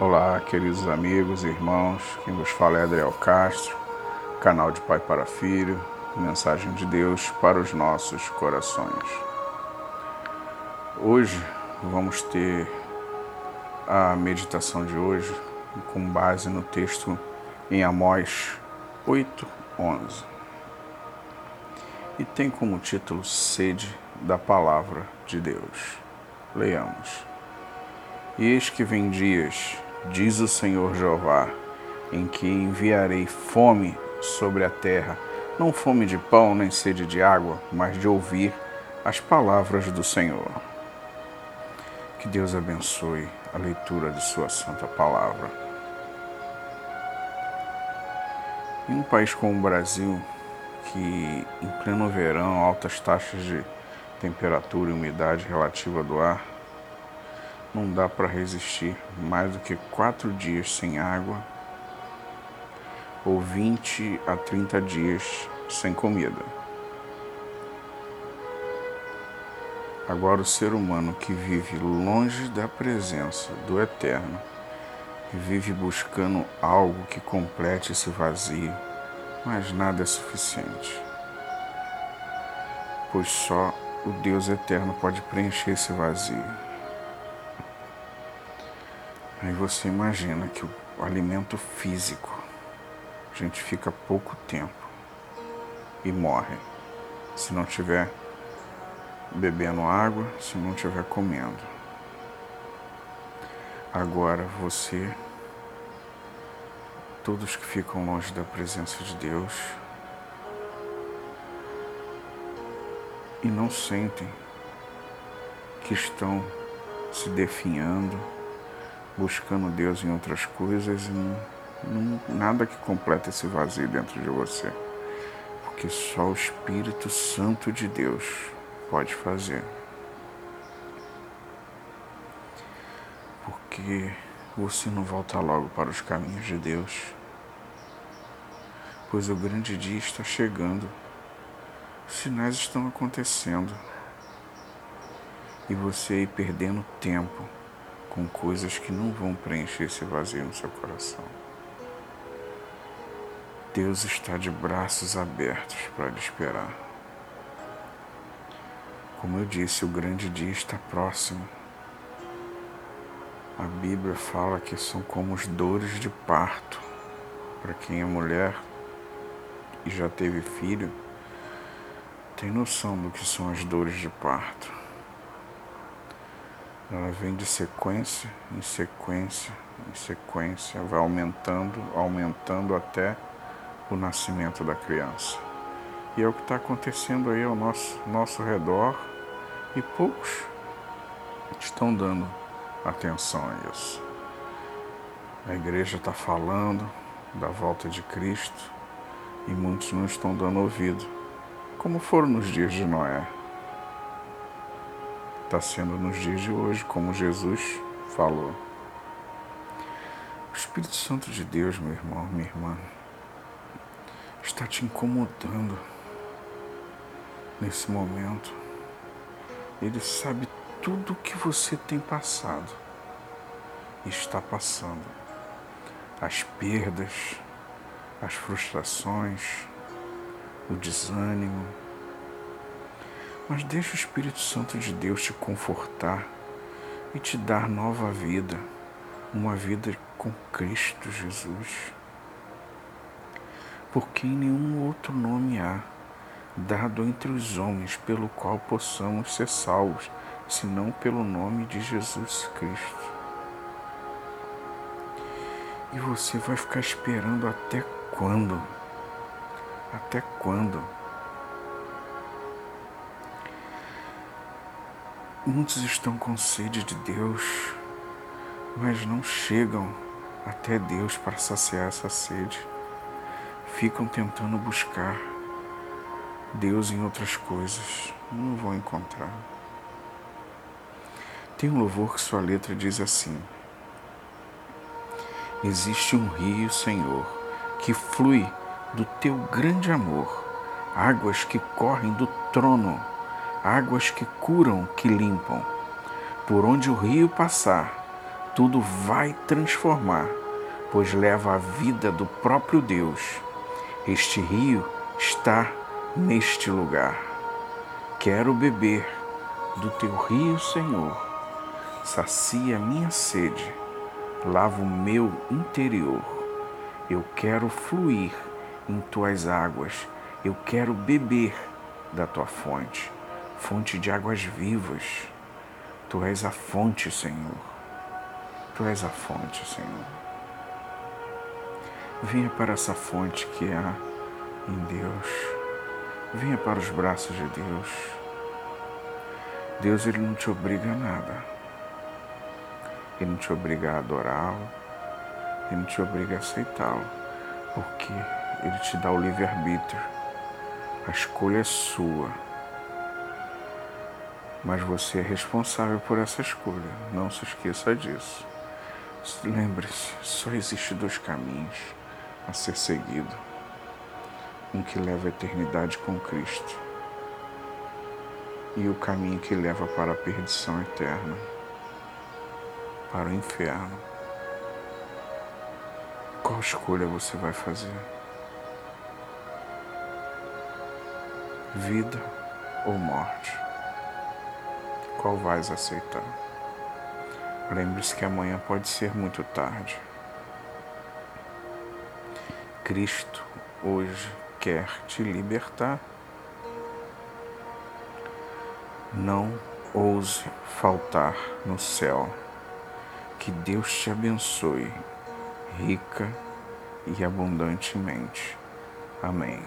Olá, queridos amigos e irmãos, quem vos fala é Adriel Castro, canal de Pai para Filho, mensagem de Deus para os nossos corações. Hoje vamos ter a meditação de hoje com base no texto em Amós 8:11 e tem como título Sede da Palavra de Deus. Leamos. E eis que vem dias diz o Senhor Jeová, em que enviarei fome sobre a terra, não fome de pão nem sede de água, mas de ouvir as palavras do Senhor. Que Deus abençoe a leitura de Sua Santa Palavra. Em um país como o Brasil, que em pleno verão, altas taxas de temperatura e umidade relativa do ar, não dá para resistir mais do que quatro dias sem água ou 20 a 30 dias sem comida. Agora, o ser humano que vive longe da presença do Eterno e vive buscando algo que complete esse vazio, mas nada é suficiente. Pois só o Deus Eterno pode preencher esse vazio. Aí você imagina que o alimento físico, a gente fica pouco tempo e morre se não tiver bebendo água, se não tiver comendo. Agora você, todos que ficam longe da presença de Deus e não sentem que estão se definhando, buscando Deus em outras coisas e não, não, nada que complete esse vazio dentro de você. Porque só o Espírito Santo de Deus pode fazer. Porque você não volta logo para os caminhos de Deus. Pois o grande dia está chegando. Os sinais estão acontecendo. E você aí perdendo tempo com coisas que não vão preencher esse vazio no seu coração. Deus está de braços abertos para lhe esperar. Como eu disse, o grande dia está próximo. A Bíblia fala que são como as dores de parto. Para quem é mulher e já teve filho, tem noção do que são as dores de parto. Ela vem de sequência em sequência, em sequência, vai aumentando, aumentando até o nascimento da criança. E é o que está acontecendo aí ao nosso, nosso redor e poucos estão dando atenção a isso. A igreja está falando da volta de Cristo e muitos não estão dando ouvido, como foram nos dias de Noé está sendo nos dias de hoje, como Jesus falou. O Espírito Santo de Deus, meu irmão, minha irmã, está te incomodando nesse momento. Ele sabe tudo o que você tem passado e está passando. As perdas, as frustrações, o desânimo, mas deixa o Espírito Santo de Deus te confortar e te dar nova vida, uma vida com Cristo Jesus. Porque em nenhum outro nome há, dado entre os homens, pelo qual possamos ser salvos, senão pelo nome de Jesus Cristo. E você vai ficar esperando até quando? Até quando? Muitos estão com sede de Deus, mas não chegam até Deus para saciar essa sede. Ficam tentando buscar Deus em outras coisas, não vão encontrar. Tem um louvor que sua letra diz assim: Existe um rio, Senhor, que flui do teu grande amor, águas que correm do trono águas que curam, que limpam. Por onde o rio passar, tudo vai transformar, pois leva a vida do próprio Deus. Este rio está neste lugar. Quero beber do teu rio, Senhor. Sacia minha sede, lava o meu interior. Eu quero fluir em tuas águas, eu quero beber da tua fonte, fonte de águas vivas. Tu és a fonte, Senhor. Tu és a fonte, Senhor. Venha para essa fonte que há em Deus. Venha para os braços de Deus. Deus ele não te obriga a nada. Ele não te obriga a adorá-lo. Ele não te obriga a aceitá-lo. Porque ele te dá o livre-arbítrio. A escolha é sua. Mas você é responsável por essa escolha. Não se esqueça disso. Lembre-se, só existe dois caminhos a ser seguido. Um que leva à eternidade com Cristo e o caminho que leva para a perdição eterna, para o inferno. Qual escolha você vai fazer? Vida ou morte? Qual vais aceitar? Lembre-se que amanhã pode ser muito tarde. Cristo hoje quer te libertar. Não ouse faltar no céu. Que Deus te abençoe, rica e abundantemente. Amém.